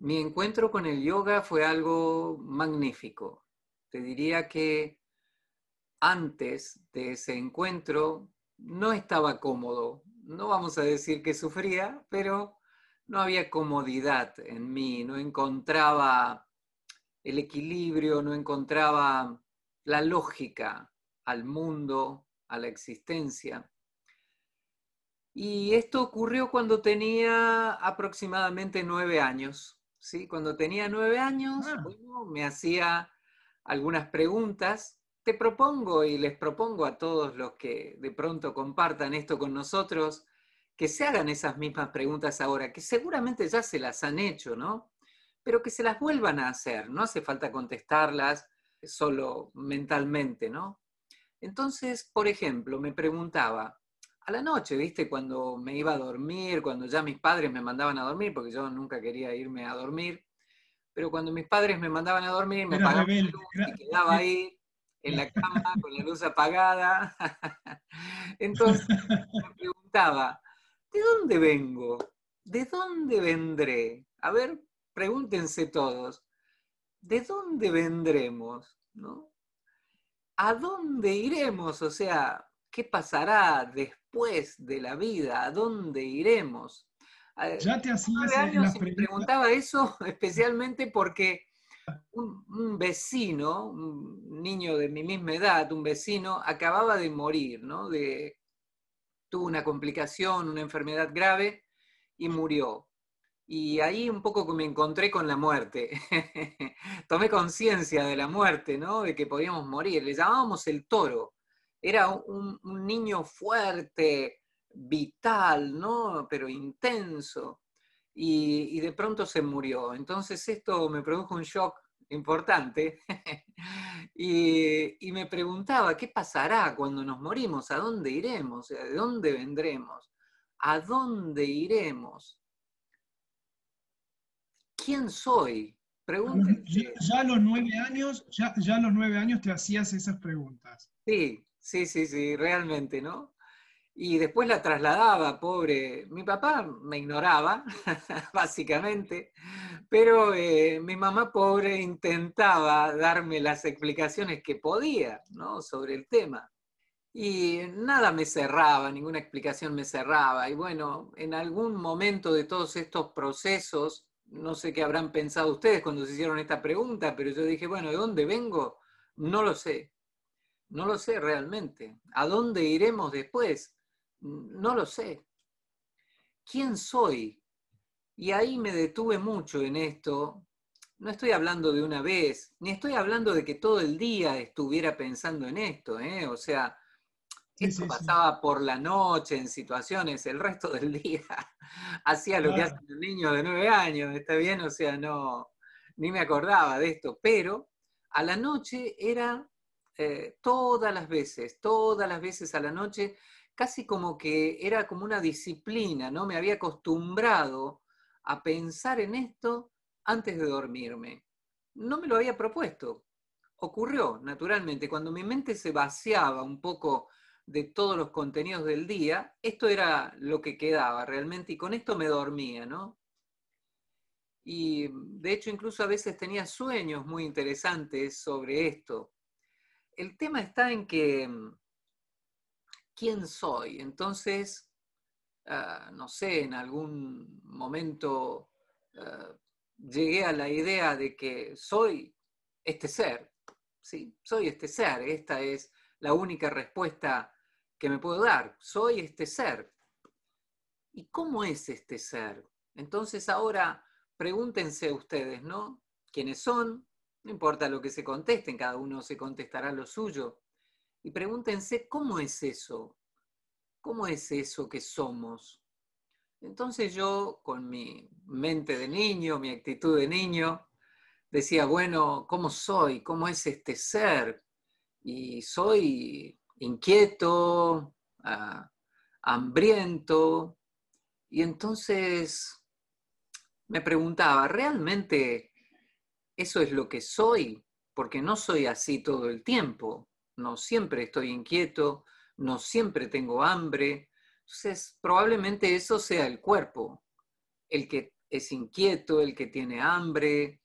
Mi encuentro con el yoga fue algo magnífico. Te diría que antes de ese encuentro no estaba cómodo. No vamos a decir que sufría, pero no había comodidad en mí, no encontraba el equilibrio, no encontraba la lógica al mundo, a la existencia. Y esto ocurrió cuando tenía aproximadamente nueve años. ¿Sí? Cuando tenía nueve años, ah. me hacía algunas preguntas. Te propongo y les propongo a todos los que de pronto compartan esto con nosotros, que se hagan esas mismas preguntas ahora, que seguramente ya se las han hecho, ¿no? Pero que se las vuelvan a hacer, no hace falta contestarlas solo mentalmente, ¿no? Entonces, por ejemplo, me preguntaba, a la noche, ¿viste? Cuando me iba a dormir, cuando ya mis padres me mandaban a dormir, porque yo nunca quería irme a dormir, pero cuando mis padres me mandaban a dormir, me apagaban la luz y quedaba ahí en la cama con la luz apagada. Entonces me preguntaba, ¿de dónde vengo? ¿De dónde vendré? A ver, pregúntense todos, ¿de dónde vendremos? ¿No? ¿A dónde iremos? O sea, ¿qué pasará después de la vida? ¿A dónde iremos? Ya te hacías años me preguntaba eso especialmente porque un, vecino, un niño de mi misma edad, un vecino, acababa de morir, ¿no? De, tuvo una complicación, una enfermedad grave y murió. Y ahí un poco me encontré con la muerte. Tomé conciencia de la muerte, ¿no? De que podíamos morir. Le llamábamos el toro. Era un, un niño fuerte, vital, ¿no? Pero intenso. Y, y, de pronto se murió. Entonces esto me produjo un shock importante y, y, me preguntaba, ¿qué pasará cuando nos morimos? ¿A dónde iremos? ¿De dónde vendremos? ¿A dónde iremos? ¿Quién soy? Pregúntense. Ya, a los nueve años, ya, ya a los nueve años te hacías esas preguntas. Sí, sí, sí, sí, realmente, ¿no? y después la trasladaba, pobre. Mi papá me ignoraba, básicamente, pero eh, mi mamá, pobre, intentaba darme las explicaciones que podía ¿no? sobre el tema. Y nada me cerraba, ninguna explicación me cerraba. Y bueno, en algún momento de todos estos procesos, no sé qué habrán pensado ustedes cuando se hicieron esta pregunta, pero yo dije, bueno, ¿de dónde vengo? No lo sé. No lo sé realmente. ¿A dónde iremos después? No lo sé. ¿Quién soy? Y ahí me detuve mucho en esto. No estoy hablando de una vez, ni estoy hablando de que todo el día estuviera pensando en esto. ¿eh? O sea, esto pasaba por la noche en situaciones, el resto del día hacía lo que hace un niño de nueve años, ¿está bien? O sea, no, ni me acordaba de esto, pero a la noche era eh, todas las veces, todas las veces a la noche casi como que era como una disciplina, ¿no? Me había acostumbrado a pensar en esto antes de dormirme. No me lo había propuesto. Ocurrió, naturalmente, cuando mi mente se vaciaba un poco de todos los contenidos del día, esto era lo que quedaba realmente y con esto me dormía, ¿no? Y de hecho incluso a veces tenía sueños muy interesantes sobre esto. El tema está en que quién soy. Entonces, ah, no sé, en algún momento ah, llegué a la idea de que soy este ser, ¿sí? Soy este ser, esta es la única respuesta que me puedo dar, soy este ser. ¿Y cómo es este ser? Entonces ahora pregúntense ustedes, ¿no? ¿Quiénes son? No importa lo que se contesten, cada uno se contestará lo suyo y pregúntense cómo es eso, cómo es eso que somos. Entonces yo, con mi mente de niño, mi actitud de niño, decía, bueno, ¿cómo soy? ¿Cómo es este ser? Y soy inquieto, ah, hambriento. Y entonces me preguntaba, ¿realmente eso es lo que soy? Porque no soy así todo el tiempo no siempre estoy inquieto, no siempre tengo hambre. Entonces, probablemente eso sea el cuerpo, el que es inquieto, el que tiene hambre,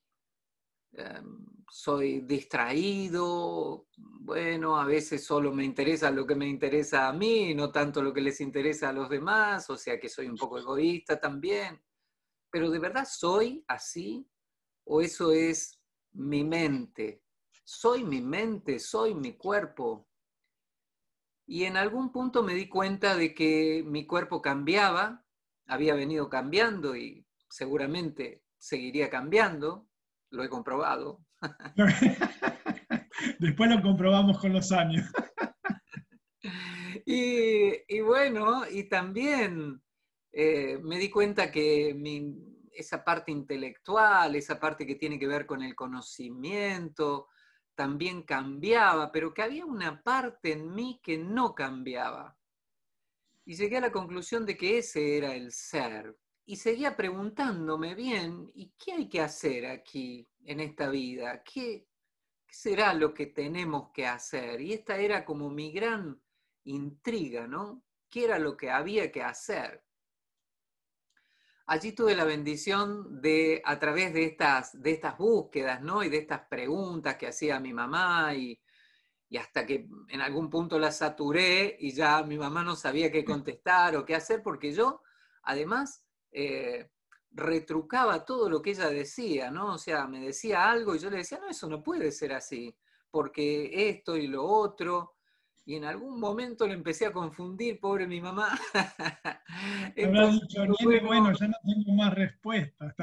em, soy distraído, bueno, a veces solo me interesa lo que me interesa a mí, no tanto lo que les interesa a los demás, o sea que soy un poco egoísta también. Pero ¿de verdad soy así? ¿O eso es mi mente? Soy mi mente, soy mi cuerpo. Y en algún punto me di cuenta de que mi cuerpo cambiaba, había venido cambiando y seguramente seguiría cambiando, lo he comprobado. Después lo comprobamos con los años. y, bueno, y también eh, me di cuenta que esa parte intelectual, esa parte que tiene que ver con el conocimiento, también cambiaba, pero que había una parte en mí que no cambiaba. Y llegué a la conclusión de que ese era el ser. Y seguía preguntándome bien, ¿y qué hay que hacer aquí en esta vida? ¿Qué, será lo que tenemos que hacer? Y esta era como mi gran intriga, ¿no? ¿Qué era lo que había que hacer? Allí tuve la bendición de, a través de estas, de estas búsquedas, ¿no? Y de estas preguntas que hacía mi mamá y, hasta que en algún punto la saturé y ya mi mamá no sabía qué contestar o qué hacer, porque yo, además, eh, retrucaba todo lo que ella decía, ¿no? O sea, me decía algo y yo le decía, no, eso no puede ser así, porque esto y lo otro, y en algún momento le empecé a confundir, pobre mi mamá. Entonces, dicho, bueno, ya no tengo más respuestas.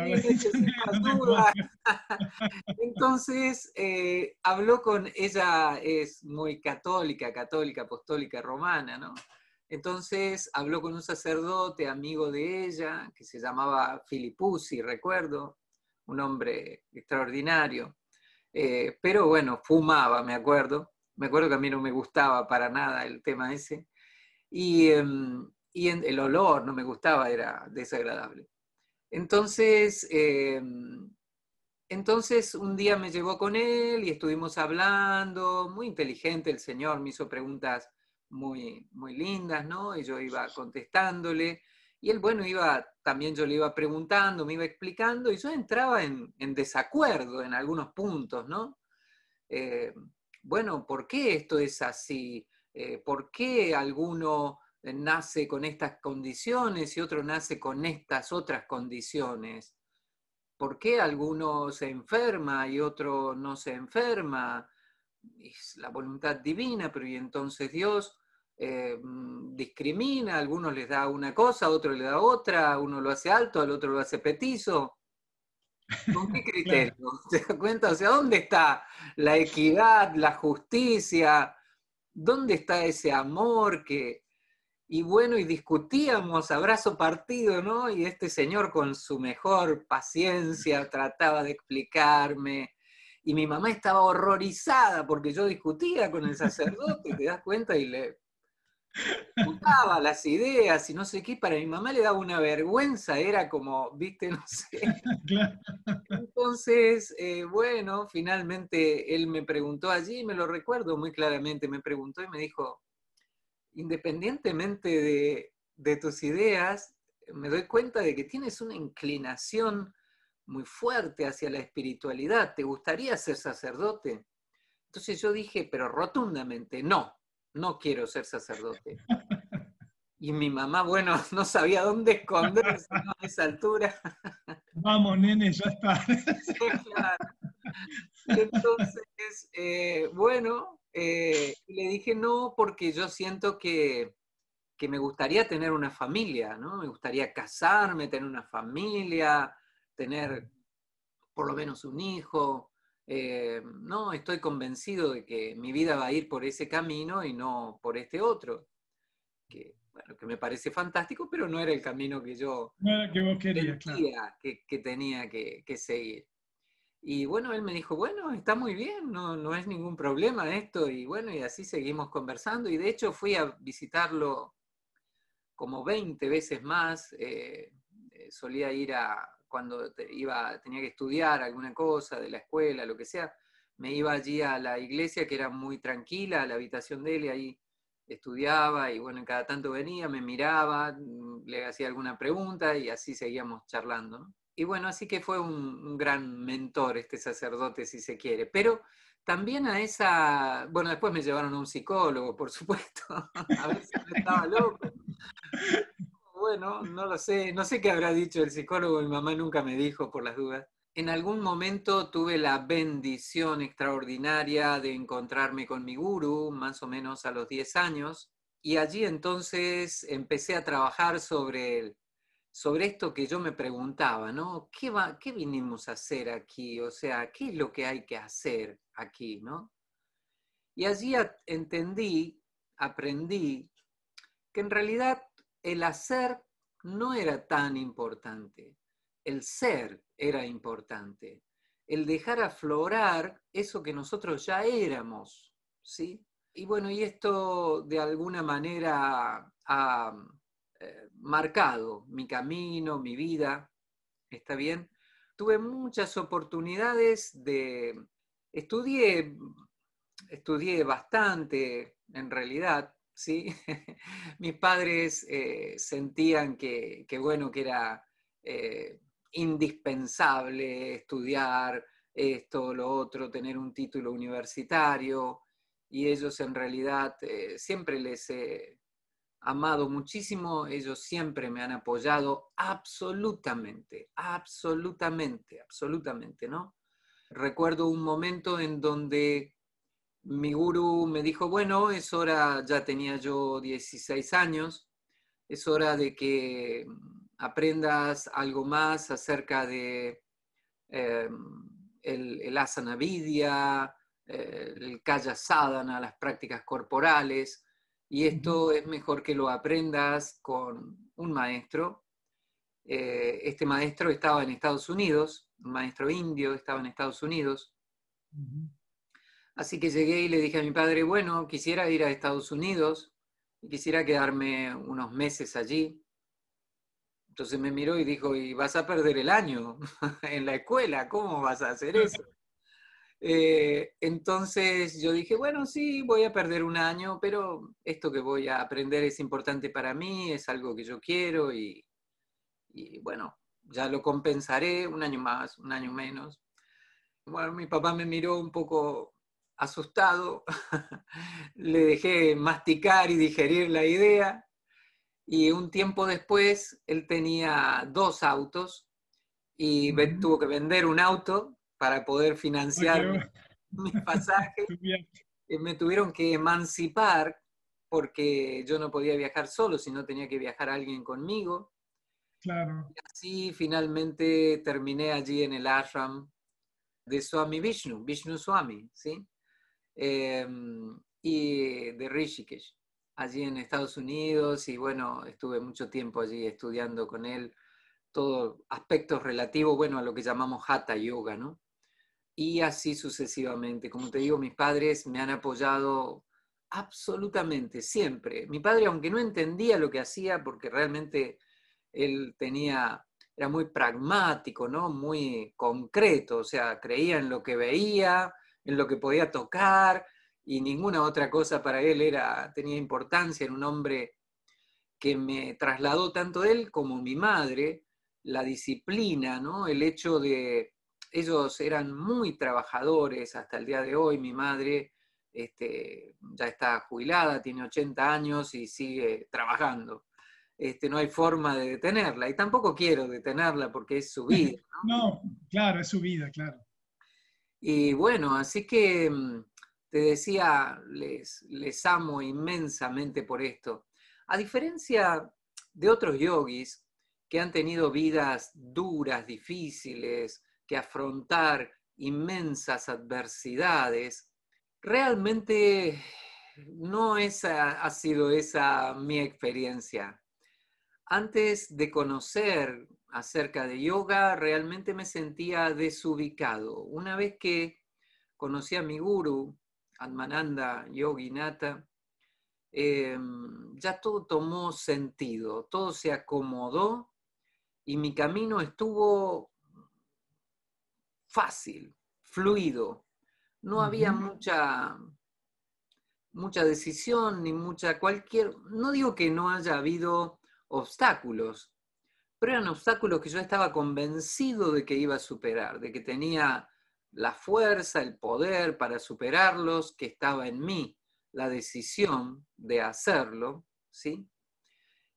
Entonces, eh, habló con, ella es muy católica, católica, apostólica, romana, ¿no? Entonces habló con un sacerdote amigo de ella, que se llamaba Filipuzzi, recuerdo, un hombre extraordinario. Eh, pero bueno, fumaba, me acuerdo me acuerdo que a mí no me gustaba para nada el tema ese. Y, em, el olor no me gustaba, era desagradable. Entonces, em, entonces un día me llevó con él y estuvimos hablando, muy inteligente el señor, me hizo preguntas muy, muy lindas, ¿no? Y yo iba contestándole. Y él, bueno, iba, también yo le iba preguntando, me iba explicando, y yo entraba en, desacuerdo en algunos puntos, ¿no? Eh, bueno, ¿por qué esto es así? Eh, ¿Por qué alguno nace con estas condiciones y otro nace con estas otras condiciones? ¿Por qué alguno se enferma y otro no se enferma? Es la voluntad divina, pero y entonces Dios eh, discrimina, a algunos les da una cosa, a otro le da otra, uno lo hace alto, al otro lo hace petizo. ¿Con qué criterio? ¿Se da cuenta? O sea, ¿dónde está la equidad, la justicia? ¿Dónde está ese amor que... Y bueno, y discutíamos abrazo partido, ¿no? Y este señor con su mejor paciencia trataba de explicarme. Y mi mamá estaba horrorizada porque yo discutía con el sacerdote, te das cuenta, y le Las ideas y no sé qué, para mi mamá le daba una vergüenza, era como, viste, no sé. Entonces, eh, bueno, finalmente él me preguntó allí, me lo recuerdo muy claramente, me preguntó y me dijo, independientemente de, de tus ideas, me doy cuenta de que tienes una inclinación muy fuerte hacia la espiritualidad, ¿te gustaría ser sacerdote? Entonces yo dije, pero rotundamente, no, no quiero ser sacerdote. Y mi mamá, bueno, no sabía dónde esconderse a esa altura. Vamos, nene, ya está. Entonces, eh, bueno, eh, le dije no porque yo siento que, que, me gustaría tener una familia, ¿no? Me gustaría casarme, tener una familia, tener por lo menos un hijo. Eh, no, estoy convencido de que mi vida va a ir por ese camino y no por este otro, que, bueno, que me parece fantástico, pero no era el camino que yo que vos querías, que, tenía que, seguir. Y bueno, él me dijo, bueno, está muy bien, no, no es ningún problema esto, y bueno, y así seguimos conversando, y de hecho fui a visitarlo como 20 veces más, eh, eh, solía ir a, cuando iba, tenía que estudiar alguna cosa de la escuela, lo que sea, me iba allí a la iglesia que era muy tranquila, a la habitación de él y ahí estudiaba y bueno, en cada tanto venía, me miraba, mm, le hacía alguna pregunta y así seguíamos charlando. y bueno, así que fue un, gran mentor este sacerdote, si se quiere. Pero también a esa, bueno, después me llevaron a un psicólogo, por supuesto, a ver si no estaba loco. Bueno, no lo sé, no sé qué habrá dicho el psicólogo, mi mamá nunca me dijo por las dudas. En algún momento tuve la bendición extraordinaria de encontrarme con mi guru, más o menos a los 10 años, y allí entonces empecé a trabajar sobre, sobre esto que yo me preguntaba, ¿no? ¿Qué, va, ¿Qué vinimos a hacer aquí? O sea, ¿qué es lo que hay que hacer aquí, ¿no? Y allí entendí, aprendí, que en realidad el hacer no era tan importante el ser era importante, el dejar aflorar eso que nosotros ya éramos, ¿sí? Y bueno, y esto de alguna manera ha eh, marcado mi camino, mi vida, ¿está bien? Tuve muchas oportunidades de... Estudié, estudié bastante, en realidad, ¿sí? Mis padres eh, sentían que, bueno, que era... Eh, indispensable estudiar esto, lo otro, tener un título universitario, y ellos en realidad eh, siempre les he amado muchísimo, ellos siempre me han apoyado absolutamente, absolutamente, absolutamente, ¿no? Recuerdo un momento en donde mi guru me dijo, bueno, es hora, ya tenía yo 16 años, es hora de que aprendas algo más acerca de eh, el, asana vidya, eh, el kaya sadhana, las prácticas corporales, y esto es mejor que lo aprendas con un maestro. Eh, este maestro estaba en Estados Unidos, un maestro indio estaba en Estados Unidos. Así que llegué y le dije a mi padre, bueno, quisiera ir a Estados Unidos y quisiera quedarme unos meses allí. Entonces me miró y dijo, y vas a perder el año en la escuela, ¿cómo vas a hacer eso? Eh, entonces yo dije, bueno, sí, voy a perder un año, pero esto que voy a aprender es importante para mí, es algo que yo quiero y, y bueno, ya lo compensaré un año más, un año menos. Bueno, mi papá me miró un poco asustado, le dejé masticar y digerir la idea y un tiempo después él tenía dos autos y tuvo que vender un auto para poder financiar mi, pasaje. me tuvieron que emancipar porque yo no podía viajar solo, sino tenía que viajar alguien conmigo. Claro. Y así finalmente terminé allí en el ashram de Swami Vishnu, Vishnu Swami, ¿sí? Em, y de Rishikesh allí en Estados Unidos y bueno, estuve mucho tiempo allí estudiando con él todos aspectos relativos, bueno, a lo que llamamos Hatha Yoga, ¿no? Y así sucesivamente. Como te digo, mis padres me han apoyado absolutamente, siempre. Mi padre, aunque no entendía lo que hacía, porque realmente él tenía, era muy pragmático, ¿no? Muy concreto, o sea, creía en lo que veía, en lo que podía tocar, y ninguna otra cosa para él era, tenía importancia, en un hombre que me trasladó tanto él como mi madre, la disciplina, ¿no? el hecho de, ellos eran muy trabajadores hasta el día de hoy, mi madre este, ya está jubilada, tiene 80 años y sigue trabajando. Este, no hay forma de detenerla y tampoco quiero detenerla porque es su vida. no claro, es su vida, claro. Y bueno, así que mm, te decía, les, amo inmensamente por esto. A diferencia de otros yogis que han tenido vidas duras, difíciles, que afrontar inmensas adversidades, realmente no esa, ha sido esa mi experiencia. Antes de conocer acerca de yoga, realmente me sentía desubicado. Una vez que conocí a mi guru, Atmananda Yoginata, em, ya todo tomó sentido, todo se acomodó y mi camino estuvo fácil, fluido. No había mucha, mucha decisión ni mucha cualquier, no digo que no haya habido obstáculos, pero eran obstáculos que yo estaba convencido de que iba a superar, de que tenía la fuerza, el poder para superarlos, que estaba en mí la decisión de hacerlo, ¿sí?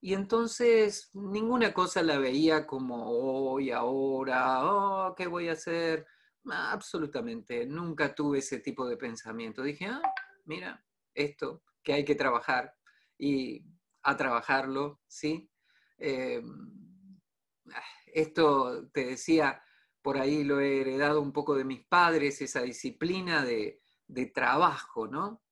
Y entonces ninguna cosa la veía como hoy, ahora, oh, ¿qué voy a hacer? Absolutamente, nunca tuve ese tipo de pensamiento. Dije, ah, mira, esto que hay que trabajar y a trabajarlo, ¿sí? Eh, esto te decía, por ahí lo he heredado un poco de mis padres, esa disciplina de, de trabajo, ¿no?